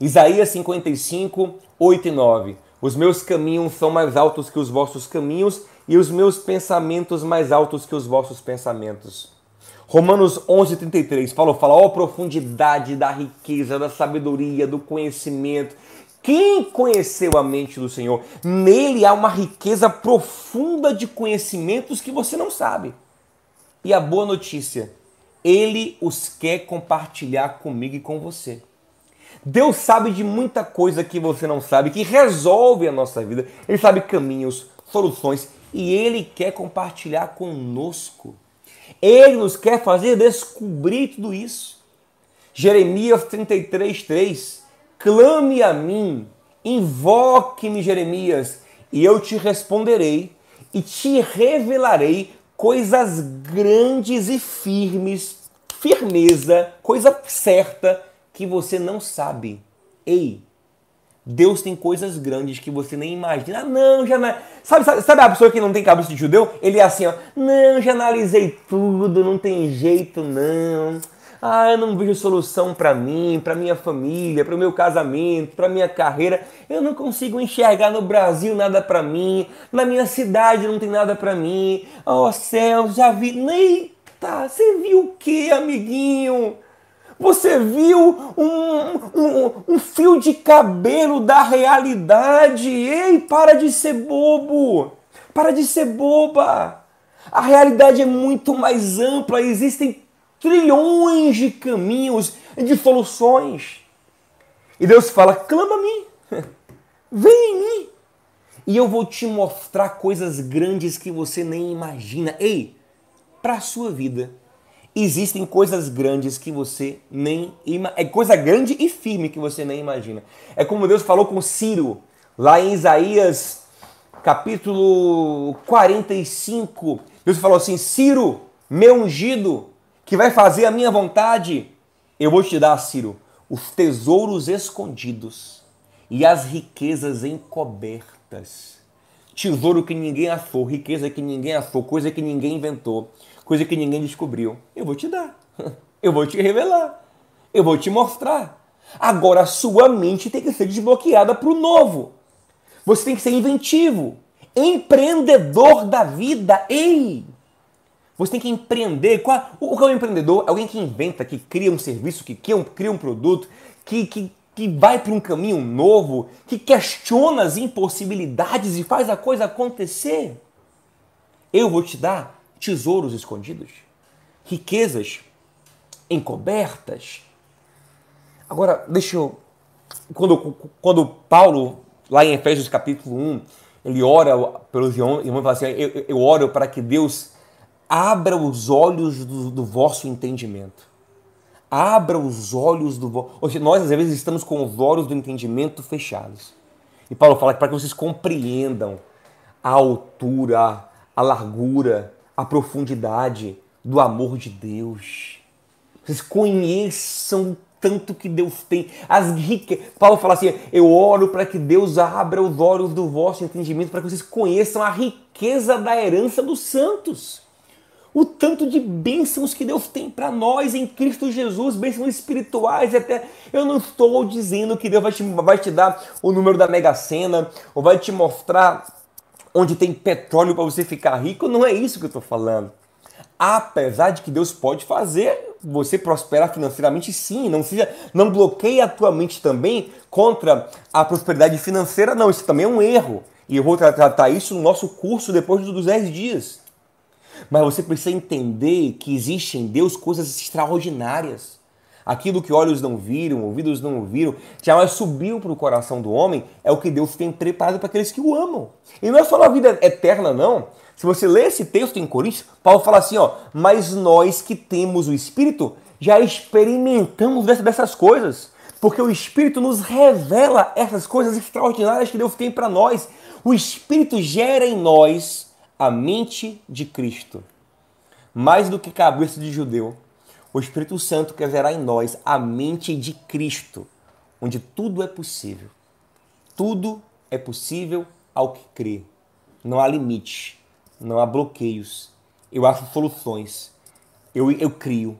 Isaías 55, 8 e 9. Os meus caminhos são mais altos que os vossos caminhos e os meus pensamentos mais altos que os vossos pensamentos. Romanos 11, 33 fala, fala, ó profundidade da riqueza, da sabedoria, do conhecimento. Quem conheceu a mente do Senhor? Nele há uma riqueza profunda de conhecimentos que você não sabe. E a boa notícia, ele os quer compartilhar comigo e com você. Deus sabe de muita coisa que você não sabe, que resolve a nossa vida. Ele sabe caminhos, soluções e ele quer compartilhar conosco. Ele nos quer fazer descobrir tudo isso. Jeremias 33, 3. Clame a mim, invoque-me, Jeremias, e eu te responderei e te revelarei coisas grandes e firmes, firmeza, coisa certa que você não sabe. Ei, Deus tem coisas grandes que você nem imagina. Ah, não, já não. Sabe, sabe, sabe a pessoa que não tem cabeça de judeu? Ele é assim, ó. Não, já analisei tudo, não tem jeito, não. Ah, eu não vejo solução para mim, para minha família, para o meu casamento, para minha carreira. Eu não consigo enxergar no Brasil nada para mim. Na minha cidade não tem nada para mim. Oh céu, já vi. Eita, você viu o que, amiguinho? Você viu um, um, um, fio de cabelo da realidade. Ei, para de ser bobo. Para de ser boba. A realidade é muito mais ampla. Existem trilhões de caminhos de soluções. E Deus fala: clama a mim. Vem em mim. E eu vou te mostrar coisas grandes que você nem imagina. Ei, para a sua vida existem coisas grandes que você nem imagina. É coisa grande e firme que você nem imagina. É como Deus falou com Ciro, lá em Isaías capítulo 45. Deus falou assim: Ciro, meu ungido, que vai fazer a minha vontade, eu vou te dar, Ciro, os tesouros escondidos e as riquezas encobertas. Tesouro que ninguém achou, riqueza que ninguém achou, coisa que ninguém inventou coisa que ninguém descobriu. Eu vou te dar. Eu vou te revelar. Eu vou te mostrar. Agora a sua mente tem que ser desbloqueada para o novo. Você tem que ser inventivo, empreendedor da vida. Ei! Você tem que empreender. Qual, o que é um empreendedor? É alguém que inventa, que cria um serviço, que cria um, cria um produto, que, que, que vai para um caminho novo, que questiona as impossibilidades e faz a coisa acontecer. Eu vou te dar tesouros escondidos, riquezas encobertas. Agora, deixa eu. Quando, quando Paulo, lá em Efésios capítulo 1, ele ora pelos irmãos e fala assim: eu, eu, oro para que Deus abra os olhos do, do vosso entendimento. Abra os olhos do vosso. Nós às vezes estamos com os olhos do entendimento fechados. E Paulo fala para que vocês compreendam a altura, a largura, a profundidade do amor de Deus. Vocês conheçam tanto que Deus tem, as riquezas. Paulo fala assim: eu oro para que Deus abra os olhos do vosso entendimento, para que vocês conheçam a riqueza da herança dos santos. O tanto de bênçãos que Deus tem para nós em Cristo Jesus, bênçãos espirituais. Até eu não estou dizendo que Deus vai te, vai te dar o número da Mega Sena, ou vai te mostrar onde tem petróleo para você ficar rico. Não é isso que eu estou falando. Apesar de que Deus pode fazer você prosperar financeiramente, sim. Não seja, não bloqueie a tua mente também contra a prosperidade financeira, não. Isso também é um erro. E eu vou tratar isso no nosso curso depois dos 10 dias. Mas você precisa entender que existe em Deus coisas extraordinárias. Aquilo que olhos não viram, ouvidos não ouviram, jamais subiu para o coração do homem, é o que Deus tem preparado para aqueles que o amam. E não é só na vida eterna, não. Se você ler esse texto em Coríntios, Paulo fala assim, ó, mas nós que temos o Espírito já experimentamos dessas coisas, porque o Espírito nos revela essas coisas extraordinárias que Deus tem para nós. O Espírito gera em nós a mente de Cristo. Mais do que cabeça de judeu, o Espírito Santo quer gerar em nós a mente de Cristo, onde tudo é possível. Tudo é possível ao que crê. Não há limite não há bloqueios. Eu acho soluções. Eu, eu crio,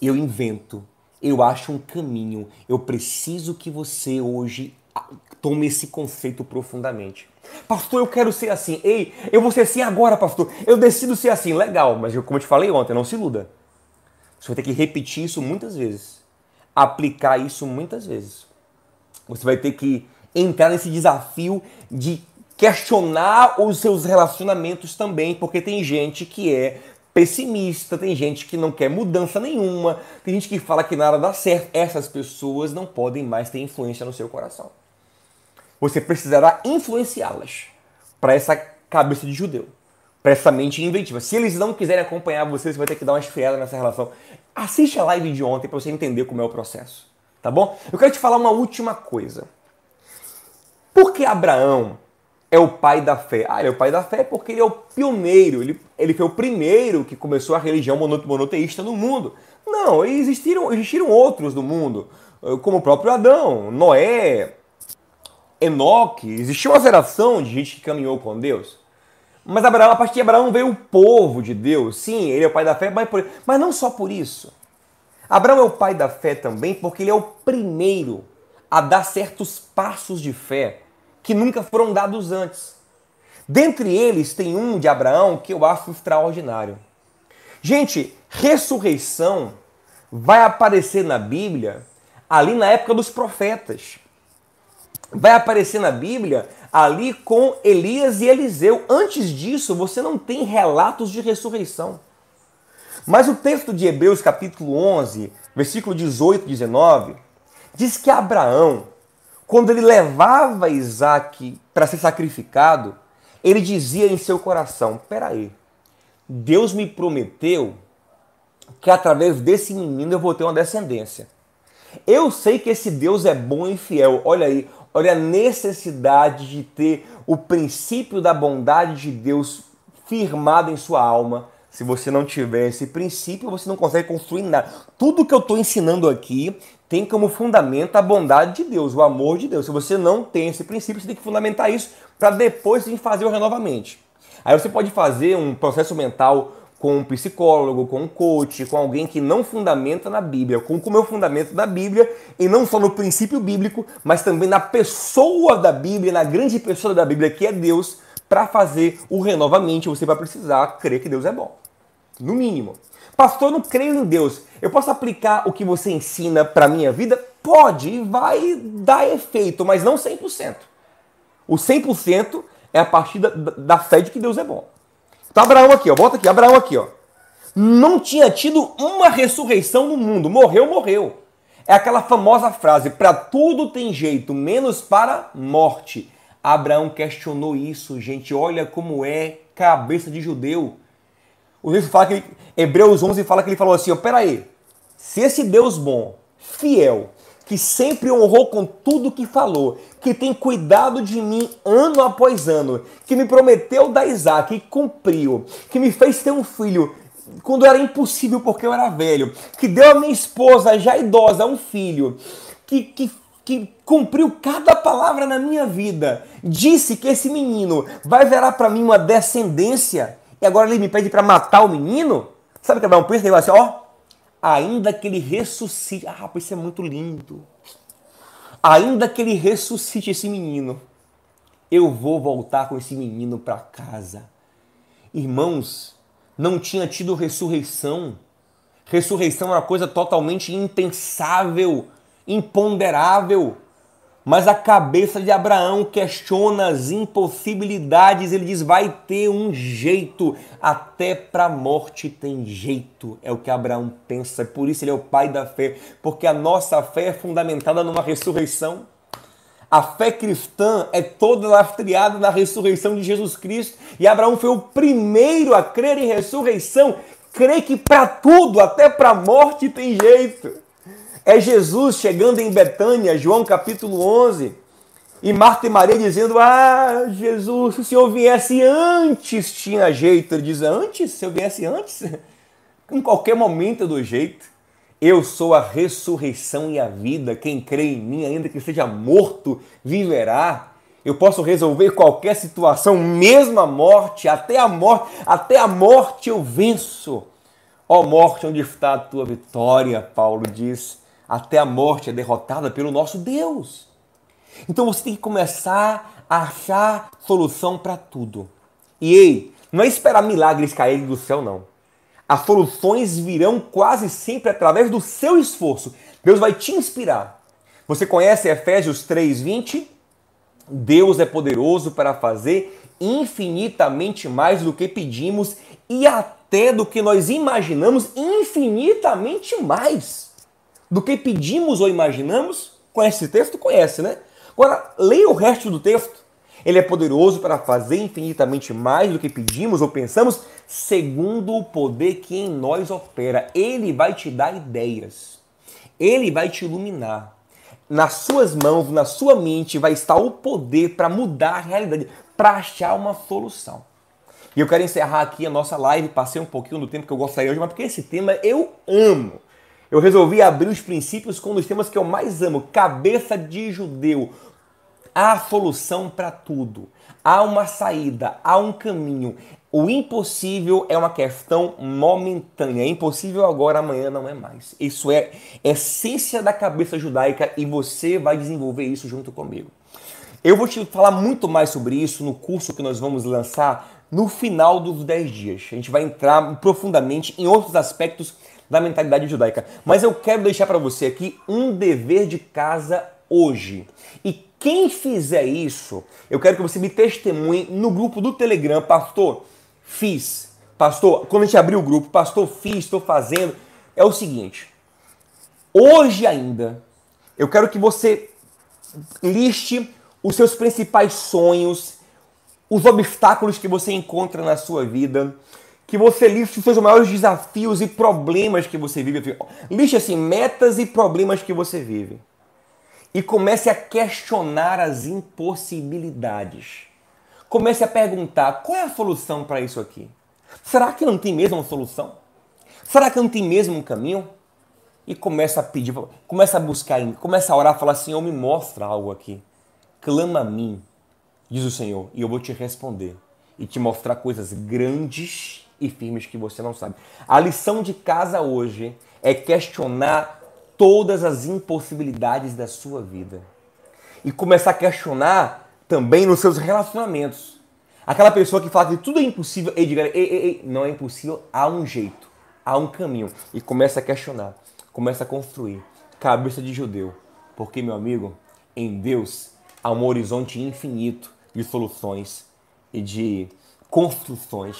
eu invento, eu acho um caminho. Eu preciso que você hoje tome esse conceito profundamente. Pastor, eu quero ser assim. Ei, eu vou ser assim agora, pastor. Eu decido ser assim. Legal, mas como eu te falei ontem, não se iluda. Você vai ter que repetir isso muitas vezes. Aplicar isso muitas vezes. Você vai ter que entrar nesse desafio de questionar os seus relacionamentos também, porque tem gente que é pessimista, tem gente que não quer mudança nenhuma, tem gente que fala que nada dá certo. Essas pessoas não podem mais ter influência no seu coração. Você precisará influenciá-las para essa cabeça de judeu, para essa mente inventiva. Se eles não quiserem acompanhar você, você vai ter que dar uma esfriada nessa relação. Assiste a live de ontem para você entender como é o processo, tá bom? Eu quero te falar uma última coisa. Por que Abraão é o pai da fé? Ah, ele é o pai da fé porque ele é o pioneiro, ele, ele foi o primeiro que começou a religião monoteísta no mundo. Não, existiram, existiram outros no mundo, como o próprio Adão, Noé, Enoque. Existiu uma geração de gente que caminhou com Deus. Mas Abraão, a partir de Abraão veio o povo de Deus. Sim, ele é o pai da fé, mas, por, mas não só por isso. Abraão é o pai da fé também porque ele é o primeiro a dar certos passos de fé que nunca foram dados antes. Dentre eles tem um de Abraão que eu acho extraordinário. Gente, ressurreição vai aparecer na Bíblia ali na época dos profetas. Vai aparecer na Bíblia ali com Elias e Eliseu. Antes disso, você não tem relatos de ressurreição. Mas o texto de Hebreus, capítulo 11, versículo 18 e 19, diz que Abraão, quando ele levava Isaac para ser sacrificado, ele dizia em seu coração: Peraí, Deus me prometeu que através desse menino eu vou ter uma descendência. Eu sei que esse Deus é bom e fiel. Olha aí, olha a necessidade de ter o princípio da bondade de Deus firmado em sua alma. Se você não tiver esse princípio, você não consegue construir nada. Tudo que eu estou ensinando aqui tem como fundamento a bondade de Deus, o amor de Deus. Se você não tem esse princípio, você tem que fundamentar isso para depois fazer o renovamente. Aí você pode fazer um processo mental com um psicólogo, com um coach, com alguém que não fundamenta na Bíblia, com o meu fundamento da Bíblia, e não só no princípio bíblico, mas também na pessoa da Bíblia, na grande pessoa da Bíblia, que é Deus, para fazer o renovamente, você vai precisar crer que Deus é bom. No mínimo. Pastor, eu não creio em Deus. Eu posso aplicar o que você ensina para minha vida? Pode vai dar efeito, mas não 100%. O 100% é a partir da, da fé de que Deus é bom. Então, Abraão aqui, ó, bota aqui, Abraão aqui, ó. Não tinha tido uma ressurreição no mundo. Morreu, morreu. É aquela famosa frase: para tudo tem jeito, menos para morte. Abraão questionou isso, gente. Olha como é cabeça de judeu. O livro fala que ele, Hebreus 11 fala que ele falou assim: ó, peraí, se esse Deus bom, fiel, que sempre honrou com tudo que falou, que tem cuidado de mim ano após ano, que me prometeu dar Isaac e cumpriu, que me fez ter um filho quando era impossível porque eu era velho, que deu a minha esposa já idosa um filho, que, que, que cumpriu cada palavra na minha vida, disse que esse menino vai virar para mim uma descendência, e agora ele me pede para matar o menino? Sabe o que Abraão pensa? Ele vai assim, ó, ainda que ele ressuscite. Ah, rapaz, isso é muito lindo. Ainda que ele ressuscite esse menino, eu vou voltar com esse menino para casa. Irmãos, não tinha tido ressurreição. Ressurreição é uma coisa totalmente impensável, imponderável. Mas a cabeça de Abraão questiona as impossibilidades. Ele diz: vai ter um jeito, até para a morte tem jeito. É o que Abraão pensa. Por isso ele é o pai da fé, porque a nossa fé é fundamentada numa ressurreição. A fé cristã é toda lastreada na ressurreição de Jesus Cristo. E Abraão foi o primeiro a crer em ressurreição, crer que para tudo, até para a morte, tem jeito. É Jesus chegando em Betânia, João capítulo 11, e Marta e Maria dizendo: Ah, Jesus, se o Senhor viesse antes, tinha jeito. Ele diz: Antes? Se eu viesse antes? em qualquer momento do jeito. Eu sou a ressurreição e a vida. Quem crê em mim, ainda que seja morto, viverá. Eu posso resolver qualquer situação, mesmo a morte, até a morte, até a morte eu venço. Ó morte, onde está a tua vitória? Paulo diz até a morte é derrotada pelo nosso Deus. Então você tem que começar a achar solução para tudo. E ei, não é esperar milagres caírem do céu, não. As soluções virão quase sempre através do seu esforço. Deus vai te inspirar. Você conhece Efésios 3:20? Deus é poderoso para fazer infinitamente mais do que pedimos e até do que nós imaginamos, infinitamente mais do que pedimos ou imaginamos? Conhece esse texto? Conhece, né? Agora, leia o resto do texto. Ele é poderoso para fazer infinitamente mais do que pedimos ou pensamos, segundo o poder que em nós opera. Ele vai te dar ideias. Ele vai te iluminar. Nas suas mãos, na sua mente, vai estar o poder para mudar a realidade, para achar uma solução. E eu quero encerrar aqui a nossa live. Passei um pouquinho do tempo que eu gostaria hoje, mas porque esse tema eu amo eu resolvi abrir os princípios com um dos temas que eu mais amo, cabeça de judeu. Há solução para tudo. Há uma saída, há um caminho. O impossível é uma questão momentânea. É impossível agora, amanhã não é mais. Isso é essência da cabeça judaica e você vai desenvolver isso junto comigo. Eu vou te falar muito mais sobre isso no curso que nós vamos lançar no final dos 10 dias. A gente vai entrar profundamente em outros aspectos da mentalidade judaica. Mas eu quero deixar para você aqui um dever de casa hoje. E quem fizer isso, eu quero que você me testemunhe no grupo do Telegram, pastor. Fiz. Pastor, quando a gente abriu o grupo, pastor, fiz, estou fazendo. É o seguinte. Hoje ainda, eu quero que você liste os seus principais sonhos, os obstáculos que você encontra na sua vida, que você liste os seus maiores desafios e problemas que você vive. Liste assim, metas e problemas que você vive. E comece a questionar as impossibilidades. Comece a perguntar: qual é a solução para isso aqui? Será que não tem mesmo uma solução? Será que não tem mesmo um caminho? E começa a pedir, começa a buscar, começa a orar, falar: Senhor, me mostra algo aqui. Clama a mim, diz o Senhor, e eu vou te responder e te mostrar coisas grandes e firmes que você não sabe. A lição de casa hoje é questionar todas as impossibilidades da sua vida. E começar a questionar também nos seus relacionamentos. Aquela pessoa que fala que tudo é impossível, e diga, ei, ei, ei, não é impossível, há um jeito, há um caminho. E começa a questionar, começa a construir. Cabeça de judeu. Porque, meu amigo, em Deus há um horizonte infinito de soluções e de construções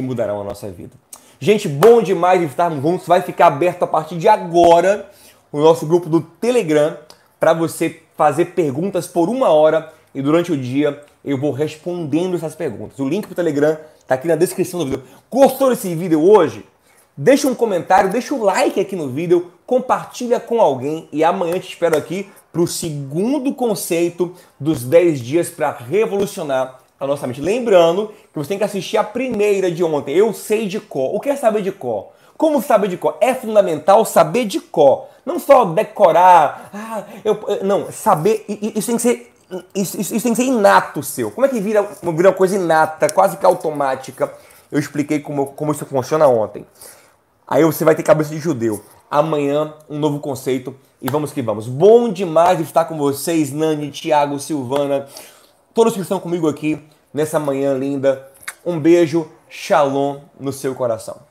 que mudarão a nossa vida. Gente, bom demais estarmos juntos. Vai ficar aberto a partir de agora o nosso grupo do Telegram para você fazer perguntas por uma hora e durante o dia eu vou respondendo essas perguntas. O link para o Telegram está aqui na descrição do vídeo. Gostou desse vídeo hoje? Deixa um comentário, deixa o like aqui no vídeo, compartilha com alguém e amanhã te espero aqui para o segundo conceito dos 10 dias para revolucionar a nossa mente. Lembrando que você tem que assistir a primeira de ontem. Eu sei de cor. O que é saber de cor? Como saber de cor? É fundamental saber de cor. Não só decorar. Ah, eu, não, saber. Isso tem que ser. Isso, isso, isso, tem que ser inato seu. Como é que vira, vira uma coisa inata, quase que automática? Eu expliquei como, como isso funciona ontem. Aí você vai ter cabeça de judeu. Amanhã, um novo conceito. E vamos que vamos. Bom demais estar com vocês, Nani, Thiago, Silvana, todos que estão comigo aqui nessa manhã linda. Um beijo, shalom no seu coração.